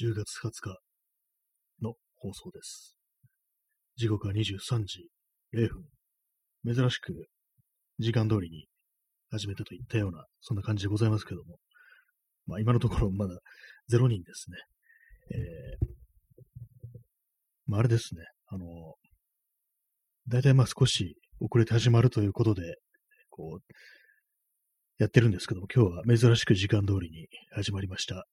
10月20日の放送です。時刻は23時0分。珍しく時間通りに始めたといったような、そんな感じでございますけども。まあ今のところまだ0人ですね。えー、まああれですね。あの、だいたいまあ少し遅れて始まるということで、こう、やってるんですけども、今日は珍しく時間通りに始まりました。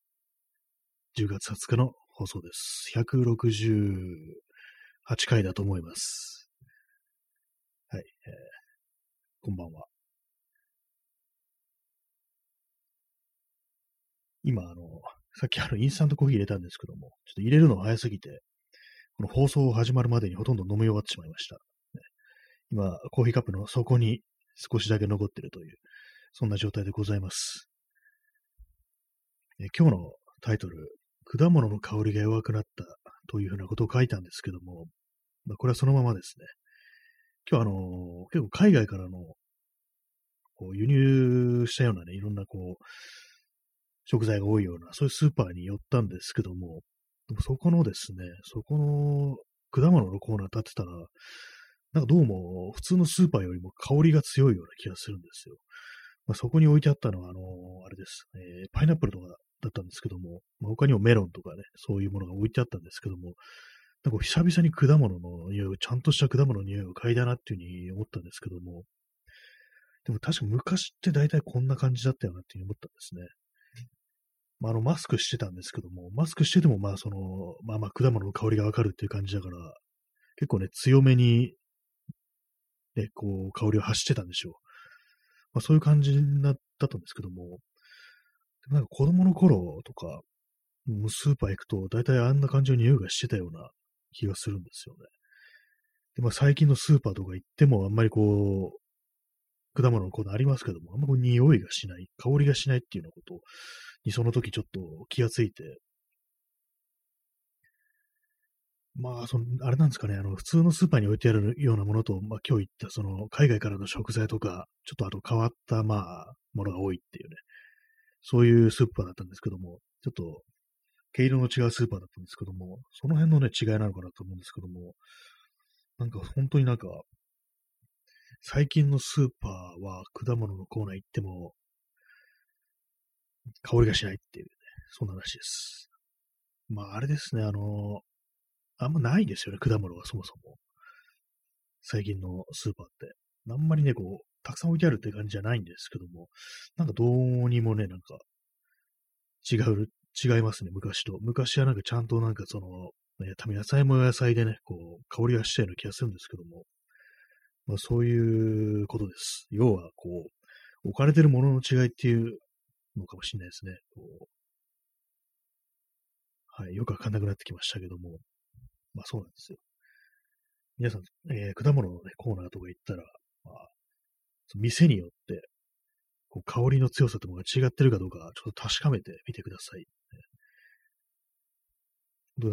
10月20日の放送です。168回だと思います。はい、えー、こんばんは。今、あの、さっきあの、インスタントコーヒー入れたんですけども、ちょっと入れるの早すぎて、この放送始まるまでにほとんど飲み終わってしまいました。ね、今、コーヒーカップの底に少しだけ残ってるという、そんな状態でございます。え今日のタイトル、果物の香りが弱くなったというふうなことを書いたんですけども、まあ、これはそのままですね。今日あのー、結構海外からのこう輸入したようなね、いろんなこう、食材が多いような、そういうスーパーに寄ったんですけども、でもそこのですね、そこの果物のコーナー立ってたら、なんかどうも普通のスーパーよりも香りが強いような気がするんですよ。まあ、そこに置いてあったのは、あのー、あれです、えー、パイナップルとかだったんですけども、まあ、他にもメロンとかね、そういうものが置いてあったんですけども、なんか久々に果物の匂いを、ちゃんとした果物の匂いを嗅いだなっていうふうに思ったんですけども、でも確か昔って大体こんな感じだったよなっていうふうに思ったんですね。まあ、あの、マスクしてたんですけども、マスクしてても、まあ、その、まあまあ、果物の香りがわかるっていう感じだから、結構ね、強めに、ね、こう、香りを発してたんでしょう。まあ、そういう感じだったんですけども、なんか子供の頃とか、もうスーパー行くと、大体あんな感じの匂いがしてたような気がするんですよね。で、まあ最近のスーパーとか行っても、あんまりこう、果物のコーナーありますけども、あんまこう匂いがしない、香りがしないっていうようなことに、その時ちょっと気がついて、まあ、その、あれなんですかね、あの、普通のスーパーに置いてあるようなものと、まあ今日言ったその、海外からの食材とか、ちょっとあと変わった、まあ、ものが多いっていうね、そういうスーパーだったんですけども、ちょっと、毛色の違うスーパーだったんですけども、その辺のね、違いなのかなと思うんですけども、なんか本当になんか、最近のスーパーは果物のコーナー行っても、香りがしないっていうね、そんな話です。まあ、あれですね、あの、あんまないですよね、果物はそもそも。最近のスーパーって。あんまりね、こう、たくさん置いてあるって感じじゃないんですけども、なんかどうにもね、なんか、違う、違いますね、昔と。昔はなんかちゃんとなんかその、ね、多分野菜も野菜でね、こう、香りがしたような気がするんですけども、まあそういうことです。要は、こう、置かれてるものの違いっていうのかもしれないですね。こうはい、よくわかんなくなってきましたけども、まあそうなんですよ。皆さん、えー、果物のね、コーナーとか行ったら、まあ、店によって、こう香りの強さとかが違ってるかどうか、ちょっと確かめてみてください。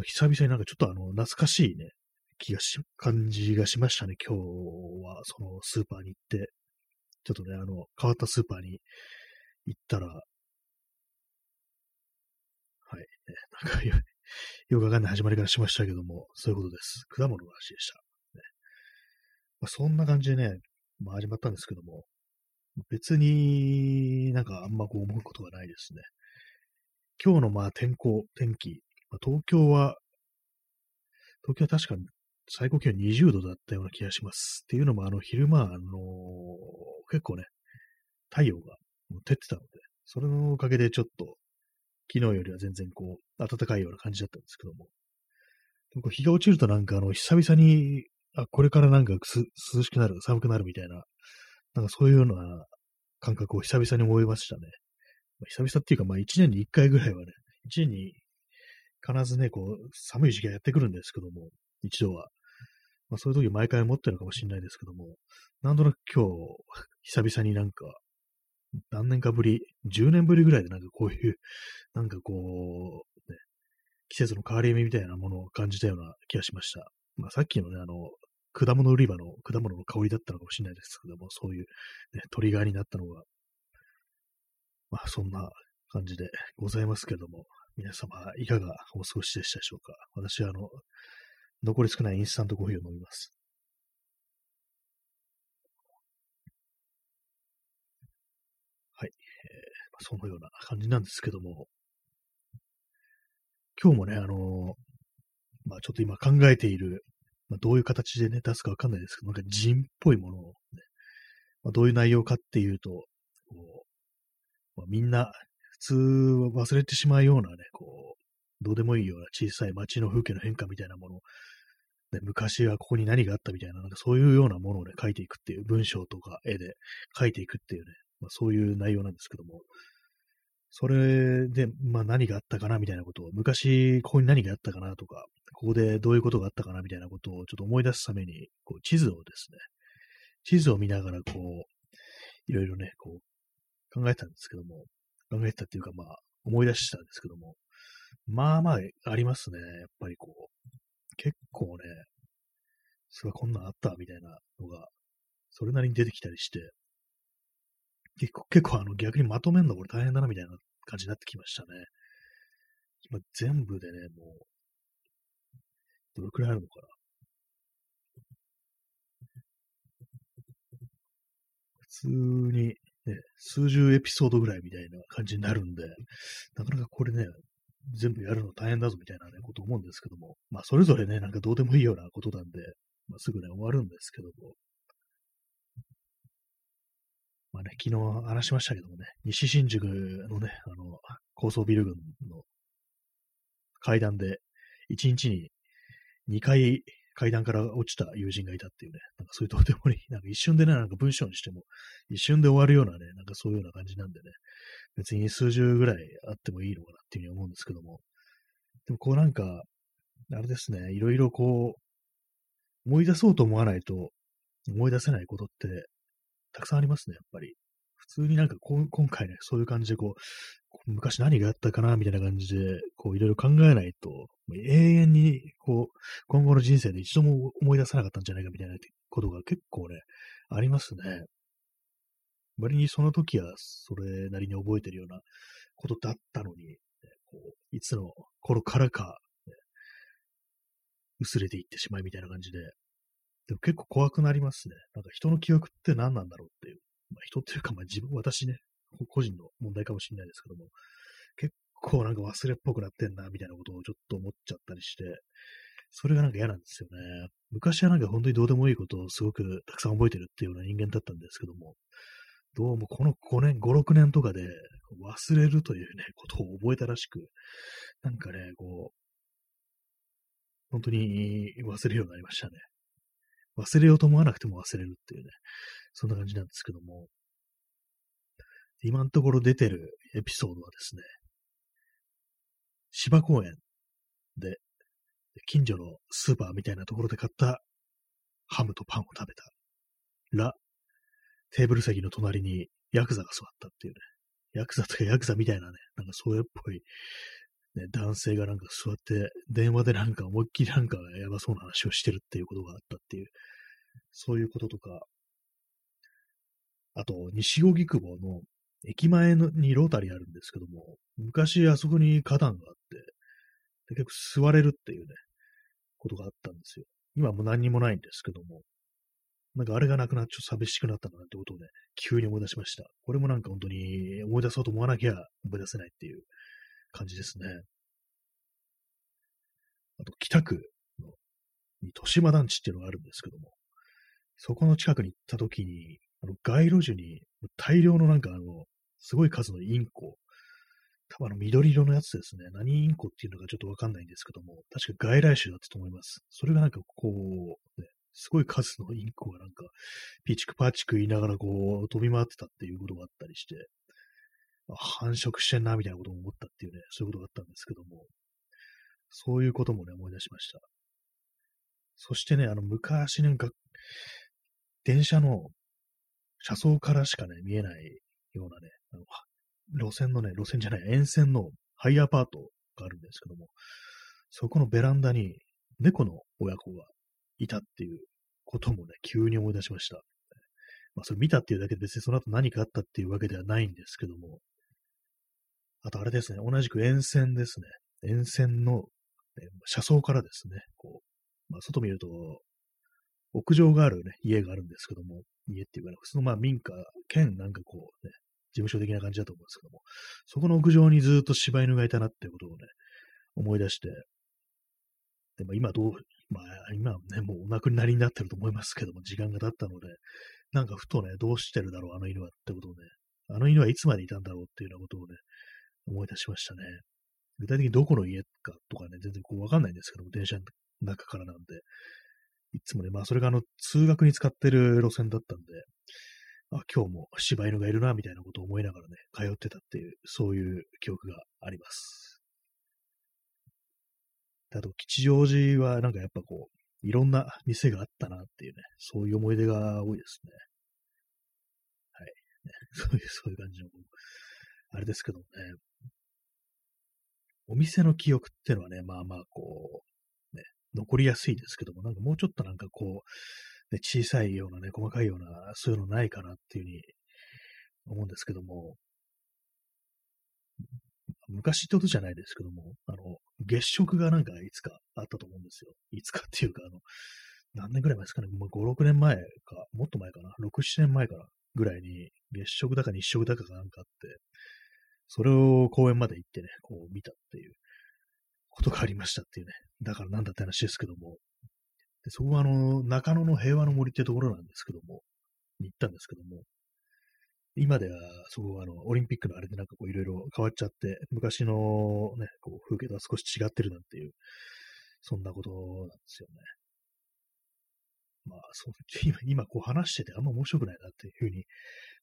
久々になんかちょっとあの、懐かしいね、気がし、感じがしましたね。今日は、そのスーパーに行って、ちょっとね、あの、変わったスーパーに行ったら、はい、ね、なんかよ、よくわかんない始まりからしましたけども、そういうことです。果物の話でした。ねまあ、そんな感じでね、まあ、始まったんですけども、別になんかあんまこう思うことがないですね。今日のまあ天候、天気、まあ、東京は、東京は確かに最高気温20度だったような気がします。っていうのもあの昼間、あのー、結構ね、太陽が照ってたので、それのおかげでちょっと昨日よりは全然こう暖かいような感じだったんですけど、も日が落ちるとなんかあの久々に、あ、これからなんか涼しくなる、寒くなるみたいななんかそういうような感覚を久々に思いましたね。まあ、久々っていうか、まあ一年に一回ぐらいはね、一年に必ずね、こう、寒い時期がやってくるんですけども、一度は。まあそういう時毎回持ってるのかもしれないですけども、なんとなく今日、久々になんか、何年かぶり、10年ぶりぐらいでなんかこういう、なんかこう、ね、季節の変わり目みたいなものを感じたような気がしました。まあさっきのね、あの、果物売り場の果物の香りだったのかもしれないですけども、そういう、ね、トリガーになったのが、まあそんな感じでございますけども、皆様、いかがお過ごしでしたでしょうか？私は、あの、残り少ないインスタントコーヒーを飲みます。はい。えー、そのような感じなんですけども、今日もね、あのー、まあちょっと今考えている、まあ、どういう形でね、出すかわかんないですけど、なんか人っぽいものをね、まあ、どういう内容かっていうと、こうまあ、みんな普通は忘れてしまうようなね、こう、どうでもいいような小さい街の風景の変化みたいなもの、ね、昔はここに何があったみたいな、なんかそういうようなものをね、書いていくっていう、文章とか絵で書いていくっていうね、まあ、そういう内容なんですけども、それで、まあ何があったかなみたいなことを、昔ここに何があったかなとか、ここでどういうことがあったかなみたいなことをちょっと思い出すために、こう地図をですね、地図を見ながらこう、いろいろね、こう考えたんですけども、考えたっていうかまあ思い出したんですけども、まあまあありますね。やっぱりこう、結構ね、それはこんなんあったみたいなのが、それなりに出てきたりして、結構、結構あの逆にまとめるのこれ大変だなみたいな感じになってきましたね。今全部でね、もう、どれくらいあるのかな。普通に、ね、数十エピソードぐらいみたいな感じになるんで、なかなかこれね、全部やるの大変だぞみたいなね、こと思うんですけども、まあ、それぞれね、なんかどうでもいいようなことなんで、まあ、すぐね、終わるんですけども、まあね、昨日話しましたけどもね、西新宿のね、あの、高層ビル群の階段で、1日に2回階段から落ちた友人がいたっていうね、なんかそういうとてもいい、なんか一瞬でね、なんか文章にしても、一瞬で終わるようなね、なんかそういうような感じなんでね、別に数十ぐらいあってもいいのかなっていうふうに思うんですけども、でもこうなんか、あれですね、いろいろこう、思い出そうと思わないと思い出せないことってたくさんありますね、やっぱり。普通になんかこう今回ね、そういう感じでこう、昔何があったかな、みたいな感じで、こういろいろ考えないと、永遠にこう、今後の人生で一度も思い出さなかったんじゃないかみたいなことが結構ね、ありますね。割にその時はそれなりに覚えてるようなことだったのに、ね、こういつの頃からか、薄れていってしまいみたいな感じで、でも結構怖くなりますね。なんか人の記憶って何なんだろうっていう。まあ、人っていうか、まあ自分、私ね、個人の問題かもしれないですけども、結構なんか忘れっぽくなってんな、みたいなことをちょっと思っちゃったりして、それがなんか嫌なんですよね。昔はなんか本当にどうでもいいことをすごくたくさん覚えてるっていうような人間だったんですけども、どうもこの5年、5、6年とかで忘れるというね、ことを覚えたらしく、なんかね、こう、本当に忘れるようになりましたね。忘れようと思わなくても忘れるっていうね、そんな感じなんですけども、今のところ出てるエピソードはですね、芝公園で、近所のスーパーみたいなところで買ったハムとパンを食べた。ら、テーブル席の隣にヤクザが座ったっていうね。ヤクザとかヤクザみたいなね、なんかそういうっぽい、ね、男性がなんか座って、電話でなんか思いっきりなんかやばそうな話をしてるっていうことがあったっていう、そういうこととか、あと、西荻窪の駅前のにロータリーあるんですけども、昔あそこに花壇があって、結構座れるっていうね、ことがあったんですよ。今も何にもないんですけども、なんかあれがなくなっちょっと寂しくなったんだなってことをね、急に思い出しました。これもなんか本当に思い出そうと思わなきゃ思い出せないっていう感じですね。あと、北区のに豊島団地っていうのがあるんですけども、そこの近くに行った時に、あの街路樹に大量のなんかあの、すごい数のインコ、多分あの緑色のやつですね。何インコっていうのかちょっとわかんないんですけども、確か外来種だったと思います。それがなんかこう、ね、すごい数のインコがなんか、ピチクパチク言いながらこう、飛び回ってたっていうことがあったりして、繁殖してんな、みたいなことを思ったっていうね、そういうことがあったんですけども、そういうこともね、思い出しました。そしてね、あの、昔なんか、電車の車窓からしかね、見えないようなね、あの路線のね、路線じゃない、沿線のハイアパートがあるんですけども、そこのベランダに猫の親子がいたっていうこともね、急に思い出しました。まあ、それ見たっていうだけで別にその後何かあったっていうわけではないんですけども、あとあれですね、同じく沿線ですね。沿線の、車窓からですね、こう、まあ、外見ると、屋上があるね、家があるんですけども、家っていうかね、普通のまあ民家、兼なんかこうね、事務所的な感じだと思うんですけども、そこの屋上にずっと柴犬がいたなっていうことをね、思い出して、でも今どう、まあ今ね、もうお亡くなりになってると思いますけども、時間が経ったので、なんかふとね、どうしてるだろう、あの犬はってことをね、あの犬はいつまでいたんだろうっていうようなことをね、思い出しましたね。具体的にどこの家かとかね、全然こうわかんないんですけども、電車の中からなんで、いつもね、まあそれがあの、通学に使ってる路線だったんで、あ、今日も柴犬がいるな、みたいなことを思いながらね、通ってたっていう、そういう記憶があります。あと、吉祥寺はなんかやっぱこう、いろんな店があったなっていうね、そういう思い出が多いですね。はい。ね、そういう、そういう感じの、あれですけどもね、お店の記憶っていうのはね、まあまあこう、ね、残りやすいですけども、なんかもうちょっとなんかこう、ね、小さいようなね、細かいような、そういうのないかなっていうふうに思うんですけども、昔ってことじゃないですけども、あの、月食がなんかいつかあったと思うんですよ。いつかっていうか、あの、何年ぐらい前ですかね、まあ、5、6年前か、もっと前かな、6、7年前からぐらいに、月食だか日食だかがなんかあって、それを公園まで行ってね、こう見たっていうことがありましたっていうね。だからなんだって話ですけども。でそこはあの、中野の平和の森ってところなんですけども、に行ったんですけども、今では、そこはあの、オリンピックのあれでなんかこういろいろ変わっちゃって、昔のね、こう風景とは少し違ってるなんていう、そんなことなんですよね。まあ、そう、今、今こう話しててあんま面白くないなっていうふうに、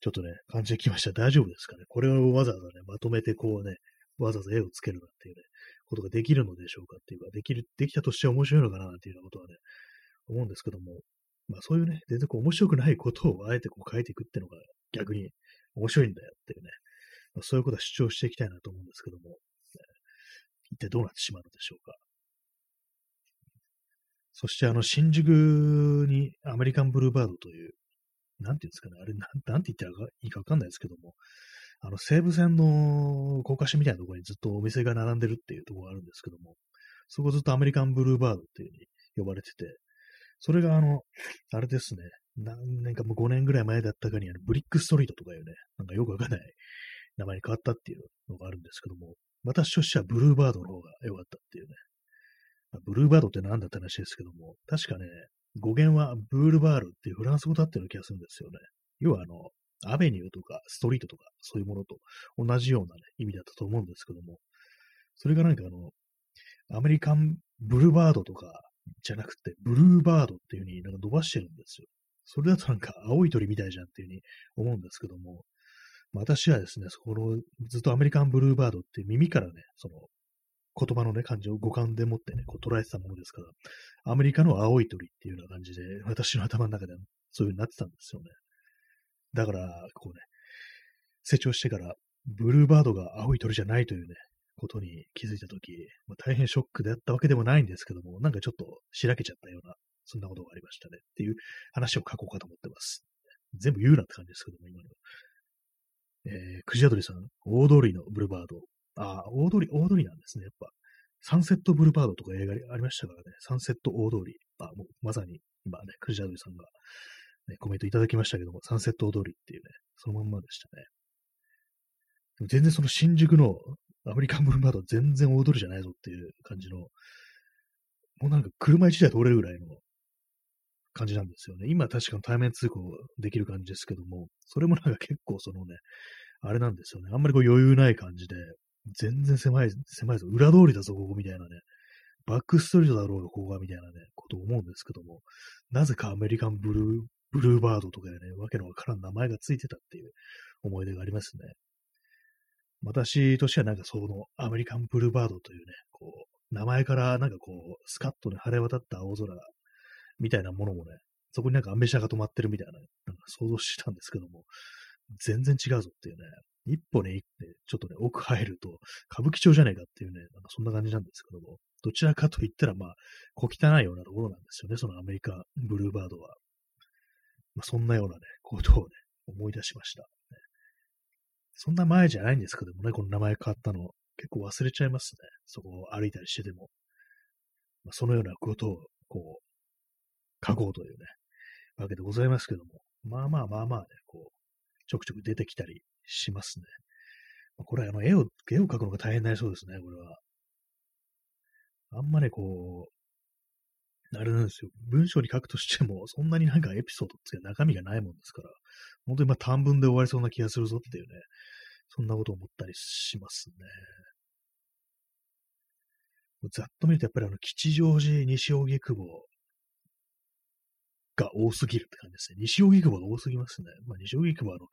ちょっとね、感じてきました。大丈夫ですかねこれをわざわざね、まとめてこうね、わざわざ絵をつけるなんていうね、ことができるのでしょうかっていうか、できる、できたとして面白いのかななんていうようなことはね、思うんですけども、まあそういうね、全然こう面白くないことをあえてこう書いていくっていうのが逆に面白いんだよっていうね、まあ、そういうことは主張していきたいなと思うんですけども、ね、一体どうなってしまうのでしょうか。そしてあの、新宿にアメリカンブルーバードという、なんていうんですかね、あれ、なんなんて言ったらいいかわかんないですけども、あの、西武線の高架下みたいなところにずっとお店が並んでるっていうところがあるんですけども、そこずっとアメリカンブルーバードっていう風に呼ばれてて、それがあの、あれですね、何年かもう5年ぐらい前だったかにあのブリックストリートとかいうね、なんかよくわかんない名前に変わったっていうのがあるんですけども、私としてはブルーバードの方が良かったっていうね、ブルーバードって何だって話ですけども、確かね、語源はブールバールっていうフランス語だっていうな気がするんですよね。要はあの、アベニューとかストリートとかそういうものと同じようなね、意味だったと思うんですけども、それがなんかあの、アメリカンブルーバードとかじゃなくて、ブルーバードっていう風になんか伸ばしてるんですよ。それだとなんか青い鳥みたいじゃんっていう風に思うんですけども、私はですね、そこのずっとアメリカンブルーバードって耳からね、その言葉のね、感じを五感でもってね、こう捉えてたものですから、アメリカの青い鳥っていうような感じで、私の頭の中ではそういう風になってたんですよね。だから、こうね、成長してから、ブルーバードが青い鳥じゃないというね、ことに気づいたとき、まあ、大変ショックであったわけでもないんですけども、なんかちょっとしらけちゃったような、そんなことがありましたね。っていう話を書こうかと思ってます。全部言うなって感じですけども、今の。えー、クジアドリさん、大通りのブルーバード、ああ、大通り、大通りなんですね、やっぱ。サンセットブルーバードとか映画ありましたからね、サンセット大通り。あ、もうまさに今ね、クジャドリさんが、ね、コメントいただきましたけども、サンセット大通りっていうね、そのまんまでしたね。でも全然その新宿のアメリカンブルーバードは全然大通りじゃないぞっていう感じの、もうなんか車一台通れるぐらいの感じなんですよね。今確かに対面通行できる感じですけども、それもなんか結構そのね、あれなんですよね。あんまりこう余裕ない感じで、全然狭い、狭いぞ。裏通りだぞ、ここみたいなね。バックストリートだろうが、ここが、みたいなね、こと思うんですけども、なぜかアメリカンブルー、ブルーバードとかでね、わけのわからん名前がついてたっていう思い出がありますね。私としてはなんかそのアメリカンブルーバードというね、こう、名前からなんかこう、スカッとね、晴れ渡った青空みたいなものもね、そこになんかアンベシャが止まってるみたいな、なんか想像してたんですけども、全然違うぞっていうね、一歩ね、行って、ちょっとね、奥入ると、歌舞伎町じゃねえかっていうね、なんかそんな感じなんですけども、どちらかと言ったら、まあ、小汚いようなところなんですよね、そのアメリカ、ブルーバードは。まあ、そんなようなね、ことをね、思い出しました。そんな前じゃないんですけどもね、この名前変わったの。結構忘れちゃいますね。そこを歩いたりしてても。まあ、そのようなことを、こう、書こうというね、わけでございますけども。まあまあまあまあね、こう、ちょくちょく出てきたりしますね。これは、あの、絵を、絵を描くのが大変になりそうですね、これは。あんまね、こう、あれなんですよ。文章に書くとしても、そんなになんかエピソードって中身がないもんですから、本当にまあ短文で終わりそうな気がするぞっていうね、そんなこと思ったりしますね。ざっと見るとやっぱりあの、吉祥寺西荻窪が多すぎるって感じですね。西荻窪が多すぎますね。まあ、西荻窪はあの、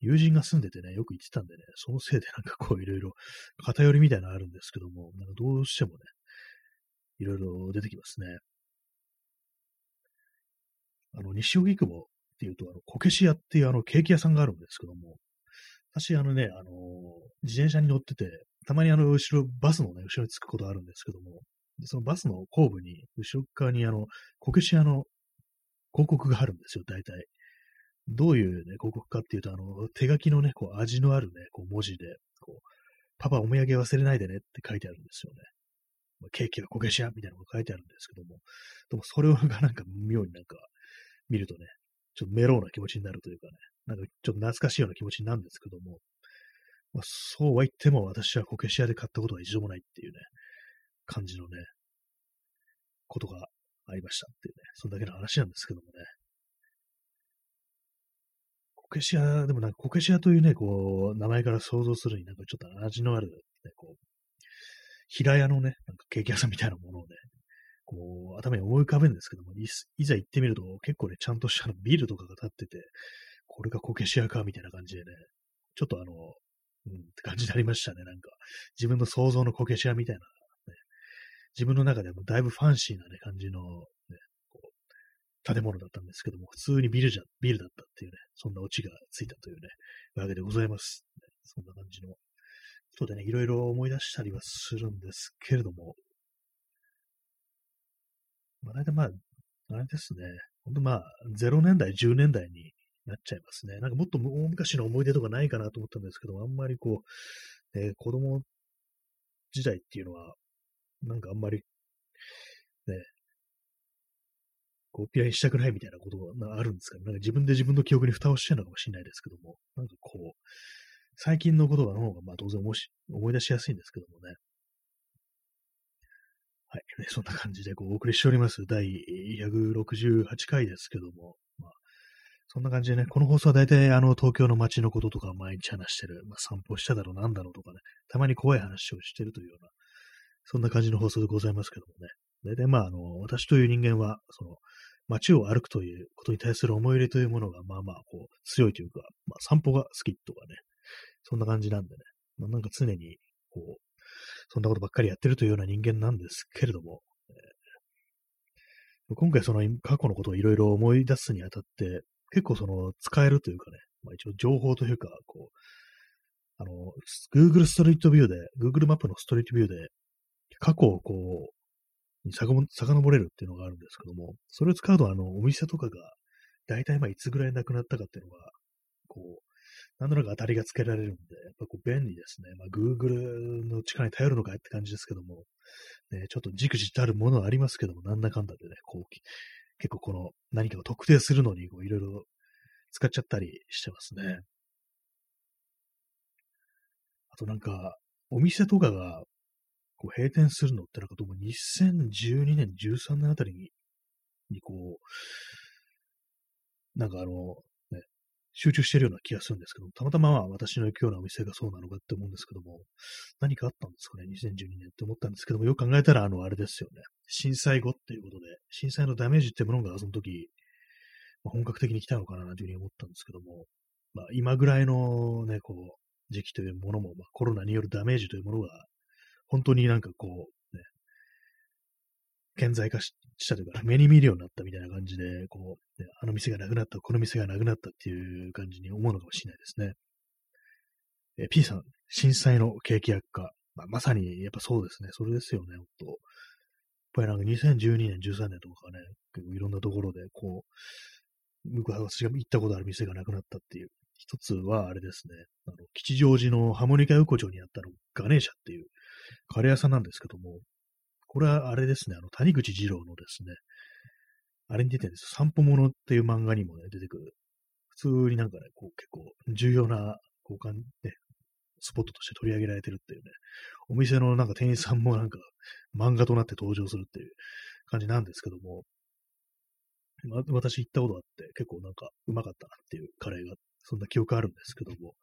友人が住んでてね、よく行ってたんでね、そのせいでなんかこういろいろ偏りみたいなのあるんですけども、なんかどうしてもね、いろいろ出てきますね。あの、西荻窪っていうと、あの、こけし屋っていうあの、ケーキ屋さんがあるんですけども、私、あのね、あの、自転車に乗ってて、たまにあの、後ろ、バスのね、後ろに着くことあるんですけども、そのバスの後部に、後ろ側にあの、こけし屋の広告があるんですよ、大体。どういうね、広告かっていうと、あの、手書きのね、こう、味のあるね、こう、文字で、こう、パパお土産忘れないでねって書いてあるんですよね。まケーキはこけし屋みたいなのが書いてあるんですけども、でもそれがなんか妙になんか見るとね、ちょっとメローな気持ちになるというかね、なんかちょっと懐かしいような気持ちになんですけども、まあ、そうは言っても私はこけし屋で買ったことは一度もないっていうね、感じのね、ことがありましたっていうね、そんだけの話なんですけどもね。こけし屋、でもなんかこけし屋というね、こう、名前から想像するになんかちょっと味のある、ね、こう、平屋のね、なんかケーキ屋さんみたいなものをね、こう、頭に思い浮かべるんですけども、いいざ行ってみると、結構ね、ちゃんとしたビールとかが建ってて、これがこけし屋か、みたいな感じでね、ちょっとあの、うん、って感じになりましたね、なんか。自分の想像のこけし屋みたいな、自分の中でもだいぶファンシーなね、感じの、ね、こう、建物だったんですけども、普通にビルじゃ、ビルだったっていうね、そんなオチがついたというね、わけでございます。そんな感じのことでね、いろいろ思い出したりはするんですけれども、まあ、大体まあ、あれですね。ほんとまあ、0年代、10年代になっちゃいますね。なんかもっと大昔の思い出とかないかなと思ったんですけど、あんまりこう、えー、子供時代っていうのは、なんかあんまり、ね、こう、ピラにしたくないみたいなことがあるんですかね。なんか自分で自分の記憶に蓋をしてるのかもしれないですけども、なんかこう、最近のことの方が、まあ当然思い出しやすいんですけどもね。はい。そんな感じでこうお送りしております。第168回ですけども。まあ、そんな感じでね、この放送は大体あの東京の街のこととか毎日話してる。まあ、散歩しただろう、なんだろうとかね、たまに怖い話をしてるというような、そんな感じの放送でございますけどもね。大体まあ、あの、私という人間は、その、街を歩くということに対する思い入れというものが、まあまあ、こう、強いというか、まあ、散歩が好きとかね、そんな感じなんでね、まあ、なんか常に、こう、そんなことばっかりやってるというような人間なんですけれども、えー、今回その過去のことをいろいろ思い出すにあたって、結構その使えるというかね、まあ、一応情報というか、こう、あの、Google ストリートビューで、Google マップのストリートビューで、過去をこう、に遡れるっていうのがあるんですけども、それを使うと、あの、お店とかが、大体まあいつぐらいなくなったかっていうのが、こう、なんとなく当たりがつけられるんで、やっぱこう便利ですね。まあ、Google の力に頼るのかって感じですけども、ね、ちょっとじくじたるものはありますけども、なんだかんだでね、こう、結構この何かを特定するのに、こう、いろいろ使っちゃったりしてますね。あとなんか、お店とかが、こう、閉店するのってなんかどうも2012年、13年あたりに、にこう、なんかあの、ね集中してるような気がするんですけども、たまたま私の行くようなお店がそうなのかって思うんですけども、何かあったんですかね、2012年って思ったんですけども、よく考えたら、あの、あれですよね。震災後っていうことで、震災のダメージってものがその時、まあ、本格的に来たのかなというふうに思ったんですけども、まあ、今ぐらいのね、こう、時期というものも、まあ、コロナによるダメージというものが、本当になんかこう、ね、顕在化したというか、目に見るようになったみたいな感じで、こう、ね、あの店がなくなった、この店がなくなったっていう感じに思うのかもしれないですね。え P さん、震災の景気悪化。まあ、まさに、やっぱそうですね。それですよね、ほんと。やっぱりなんか2012年、13年とかね、結構いろんなところで、こう、僕は私が行ったことある店がなくなったっていう一つは、あれですね、あの、吉祥寺のハモニカ横丁にあったの、ガネーシャっていうカレー屋さんなんですけども、これはあれですね、あの、谷口二郎のですね、あれに出てるんです散歩物っていう漫画にもね、出てくる。普通になんかね、こう結構重要な交換、ね、スポットとして取り上げられてるっていうね、お店のなんか店員さんもなんか漫画となって登場するっていう感じなんですけども、ま、私行ったことあって結構なんかうまかったなっていうカレーが、そんな記憶あるんですけども、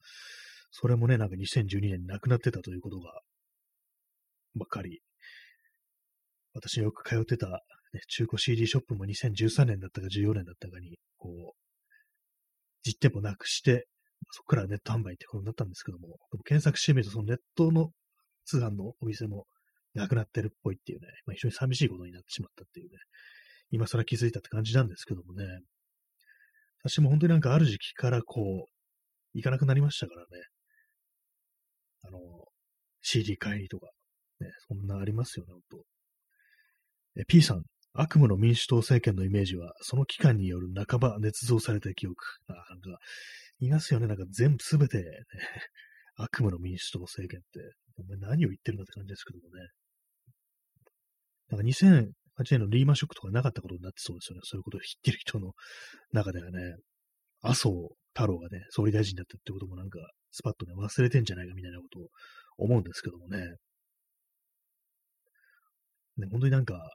それもね、なんか2012年に亡くなってたということが、ばっかり、私よく通ってた、ね、中古 CD ショップも2013年だったか14年だったかに、こう、実店舗なくして、そこからネット販売ってことになったんですけども、検索してみると、そのネットの通販のお店もなくなってるっぽいっていうね、まあ、非常に寂しいことになってしまったっていうね、今更気づいたって感じなんですけどもね、私も本当になんかある時期からこう、行かなくなりましたからね、あの、CD 買いにとか、ね、そんなありますよね、本当え、P さん、悪夢の民主党政権のイメージは、その期間による半ば捏造された記憶。あなんか、いますよね。なんか全部すべて、ね、悪夢の民主党政権って、お前何を言ってるんだって感じですけどもね。なんか2008年のリーマンショックとかなかったことになってそうですよね。そういうことを言ってる人の中ではね、麻生太郎がね、総理大臣だったってこともなんか、スパッとね、忘れてんじゃないかみたいなことを思うんですけどもね。ね、本当になんか、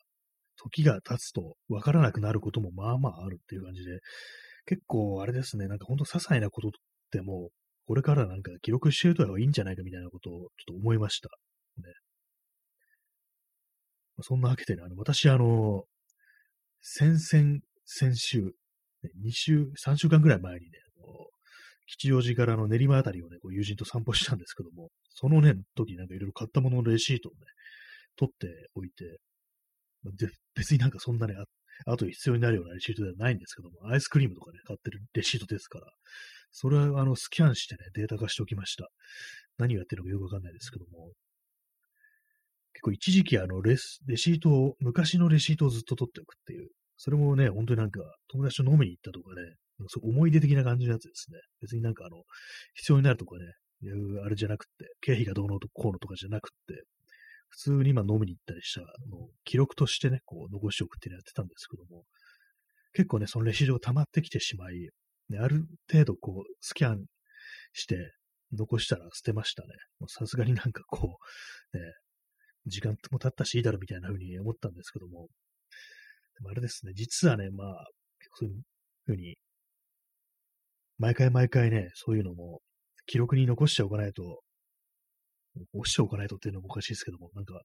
時が経つと分からなくなることもまあまああるっていう感じで、結構あれですね、なんかほんと些細なことっても、これからなんか記録しておいた方がいいんじゃないかみたいなことをちょっと思いました。ね。そんなわけでね、あの、私、あの、先々、先週、ね、2週、3週間ぐらい前にね、吉祥寺からの練馬あたりをね、こう友人と散歩したんですけども、そのね、時なんかいろいろ買ったもののレシートをね、取っておいて、で別になんかそんなね、あ後必要になるようなレシートではないんですけども、アイスクリームとかね、買ってるレシートですから、それはあのスキャンしてね、データ化しておきました。何をやってるのかよくわかんないですけども、結構一時期あのレス、レシートを、昔のレシートをずっと取っておくっていう、それもね、本当になんか友達と飲みに行ったとかね、そう思い出的な感じのやつですね。別になんかあの、必要になるとかね、いうあれじゃなくて、経費がどうのこうのとかじゃなくて、普通に今飲みに行ったりしたの記録としてね、こう残しておくっていうのやってたんですけども、結構ね、そのレシートが溜まってきてしまい、ね、ある程度こう、スキャンして残したら捨てましたね。さすがになんかこう、ね、時間も経ったしいいだろみたいな風に思ったんですけども、でもあれですね、実はね、まあ、そういう風に、毎回毎回ね、そういうのも記録に残しておかないと、押しておかないとっていうのもおかしいですけども、なんか、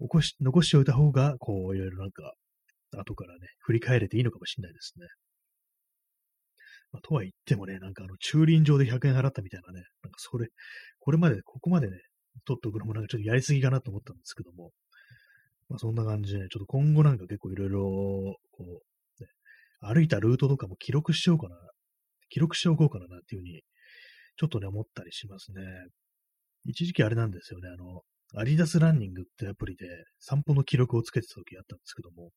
起こし、残しておいた方が、こう、いろいろなんか、後からね、振り返れていいのかもしれないですね。まあ、とは言ってもね、なんかあの、駐輪場で100円払ったみたいなね、なんかそれ、これまで、ここまでね、取っておくのもなんかちょっとやりすぎかなと思ったんですけども、まあそんな感じでね、ちょっと今後なんか結構いろいろ、こう、ね、歩いたルートとかも記録しようかな、記録しておこうかなっていうふうに、ちょっとね、思ったりしますね。一時期あれなんですよね、あの、アリダスランニングってアプリで散歩の記録をつけてた時あったんですけども、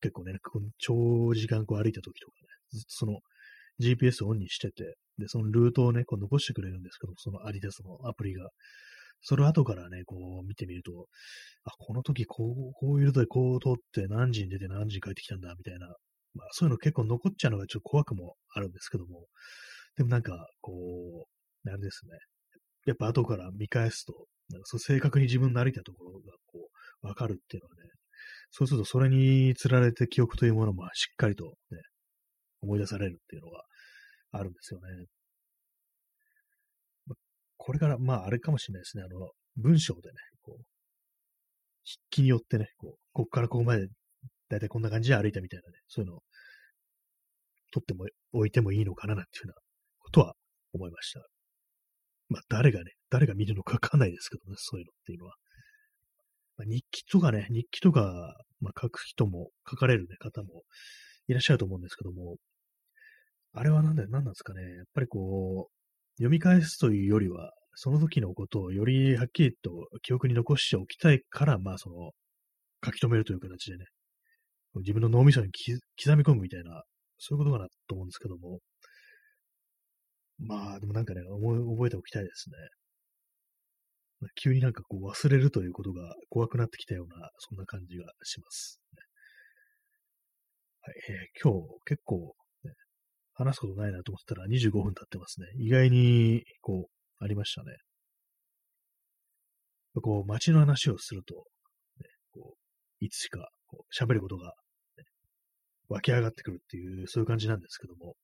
結構ね、こ長時間こう歩いた時とかね、ずっとその GPS をオンにしてて、で、そのルートをね、こう残してくれるんですけどそのアリダスのアプリが。それを後からね、こう見てみると、あ、この時こう、こういうルートでこう通って何時に出て何時に帰ってきたんだ、みたいな。まあそういうの結構残っちゃうのがちょっと怖くもあるんですけども、でもなんか、こう、あれですね。やっぱ後から見返すと、なんかそう正確に自分の歩いたところがこう、わかるっていうのはね、そうするとそれにつられて記憶というものもしっかりとね、思い出されるっていうのがあるんですよね。これから、まああれかもしれないですね。あの、文章でね、こう、筆記によってね、こう、ここからここまで、だいたいこんな感じで歩いたみたいなね、そういうのを、取っても、置いてもいいのかななんていうようなことは思いました。まあ、誰がね、誰が見るのかわかんないですけどね、そういうのっていうのは。まあ、日記とかね、日記とか、まあ、書く人も、書かれる、ね、方もいらっしゃると思うんですけども、あれはなんだよ、何なんですかね。やっぱりこう、読み返すというよりは、その時のことをよりはっきりと記憶に残しておきたいから、まあその、書き留めるという形でね、自分の脳みそに刻み込むみたいな、そういうことかなと思うんですけども、まあ、でもなんかね、覚えておきたいですね。急になんかこう忘れるということが怖くなってきたような、そんな感じがします。はい、えー、今日結構、ね、話すことないなと思ったら25分経ってますね。意外に、こう、ありましたね。こう、街の話をすると、ね、こう、いつしか、喋ることが、ね、湧き上がってくるっていう、そういう感じなんですけども、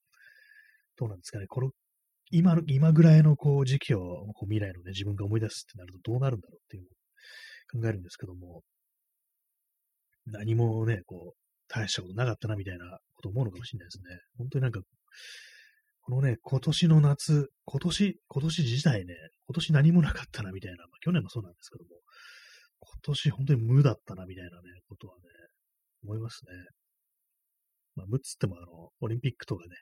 どうなんですかね。この今の、今ぐらいのこう時期をこう未来のね、自分が思い出すってなるとどうなるんだろうっていうのを考えるんですけども、何もね、こう、大したことなかったなみたいなこと思うのかもしれないですね。本当になんか、このね、今年の夏、今年、今年自体ね、今年何もなかったなみたいな、まあ、去年もそうなんですけども、今年本当に無だったなみたいなね、ことはね、思いますね。まあ、無っつってもあの、オリンピックとかね、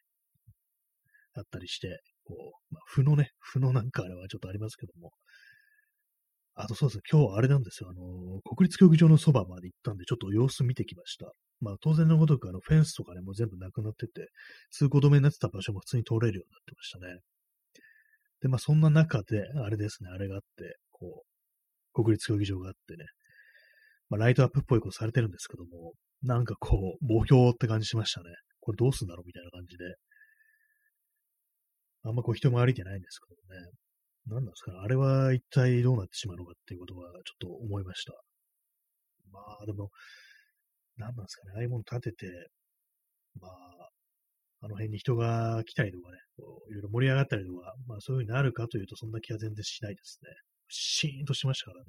あったりして、こう、まあ、負のね、負のなんかあれはちょっとありますけども、あとそうですね、今日はあれなんですよ、あの、国立競技場のそばまで行ったんで、ちょっと様子見てきました。まあ、当然のごとく、あの、フェンスとかね、もう全部なくなってて、通行止めになってた場所も普通に通れるようになってましたね。で、まあ、そんな中で、あれですね、あれがあって、こう、国立競技場があってね、まあ、ライトアップっぽいことされてるんですけども、なんかこう、模標って感じしましたね。これどうすんだろうみたいな感じで。あんまこう人も歩いてないんですけどね。何なんですかね。あれは一体どうなってしまうのかっていうことはちょっと思いました。まあでも、何なんですかね。ああいうもの立てて、まあ、あの辺に人が来たりとかね、こういろいろ盛り上がったりとか、まあそういう風になるかというとそんな気は全然しないですね。シーンとしましたからね。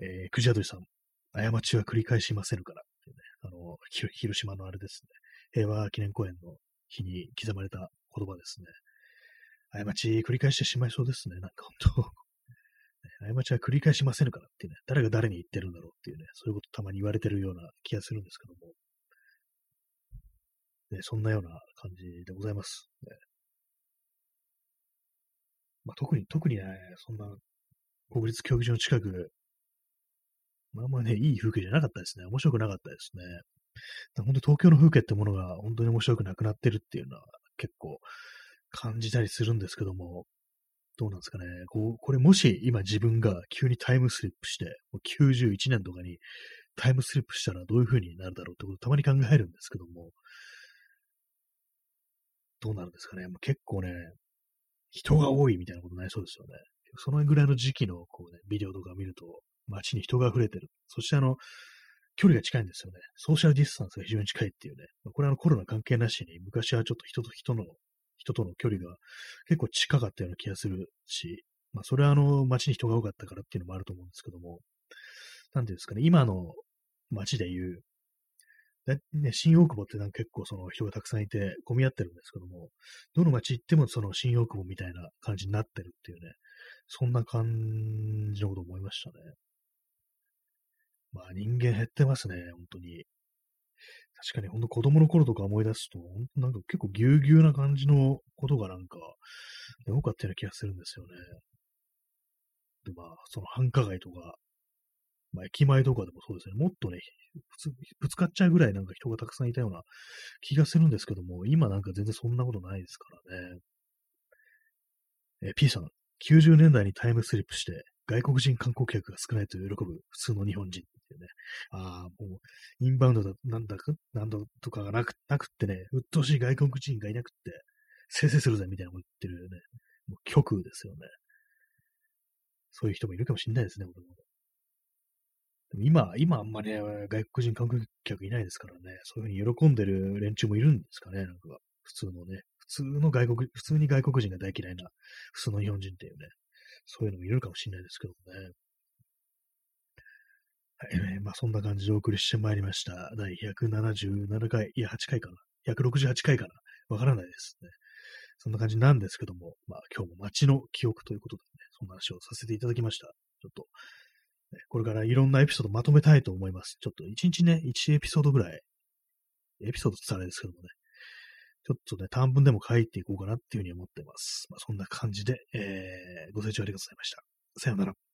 えー、クジアドリさん、過ちは繰り返しませんからね、あの、広島のあれですね、平和記念公園の日に刻まれた言葉ですね。過ち繰り返してしまいそうですね。なんか本当過ちは繰り返しませんからっていうね、誰が誰に言ってるんだろうっていうね、そういうことたまに言われてるような気がするんですけども、ね、そんなような感じでございます。ねまあ、特に、特にね、そんな国立競技場の近く、まあまあね、いい風景じゃなかったですね。面白くなかったですね。本当東京の風景ってものが本当に面白くなくなってるっていうのは結構感じたりするんですけども、どうなんですかね。こう、これもし今自分が急にタイムスリップして、91年とかにタイムスリップしたらどういう風になるだろうってことたまに考えるんですけども、どうなるんですかね。もう結構ね、人が多いみたいなことになりそうですよね。そのぐらいの時期のこう、ね、ビデオとか見ると、街に人が溢れてる。そしてあの、距離が近いんですよね。ソーシャルディスタンスが非常に近いっていうね。これはコロナ関係なしに、昔はちょっと人と人の、人との距離が結構近かったような気がするし、まあ、それはあの、街に人が多かったからっていうのもあると思うんですけども、なんていうんですかね、今の街で言う、ね、新大久保ってなんか結構その人がたくさんいて混み合ってるんですけども、どの街行ってもその新大久保みたいな感じになってるっていうね、そんな感じのこと思いましたね。まあ人間減ってますね、本当に。確かに本当子供の頃とか思い出すと、なんか結構ぎゅうぎゅうな感じのことがなんか、多かったような気がするんですよね。で、まあ、その繁華街とか、まあ、駅前とかでもそうですね、もっとね、ぶつかっちゃうぐらいなんか人がたくさんいたような気がするんですけども、今なんか全然そんなことないですからね。え P さん、90年代にタイムスリップして、外国人観光客が少ないと喜ぶ普通の日本人っていうね。ああ、もう、インバウンドだ、なんだか、なんだとかがなく、なくってね、鬱陶しい外国人がいなくって、せいせいするぜみたいなこと言ってるね、もう極ですよね。そういう人もいるかもしれないですね、僕も。でも今、今あんまり、ね、外国人観光客いないですからね、そういうふうに喜んでる連中もいるんですかね、なんか、普通のね、普通の外国、普通に外国人が大嫌いな、普通の日本人っていうね、そういうのもいるかもしれないですけどもね。はい、えー、まあそんな感じでお送りしてまいりました。第177回、いや、8回かな。168回かな。わからないですね。そんな感じなんですけども、まあ今日も街の記憶ということでね、そんな話をさせていただきました。ちょっと、ね、これからいろんなエピソードまとめたいと思います。ちょっと1日ね、1エピソードぐらい、エピソードってあれですけどもね、ちょっとね、短文でも書いていこうかなっていうふうに思ってます。まあ、そんな感じで、えー、ご清聴ありがとうございました。さようなら。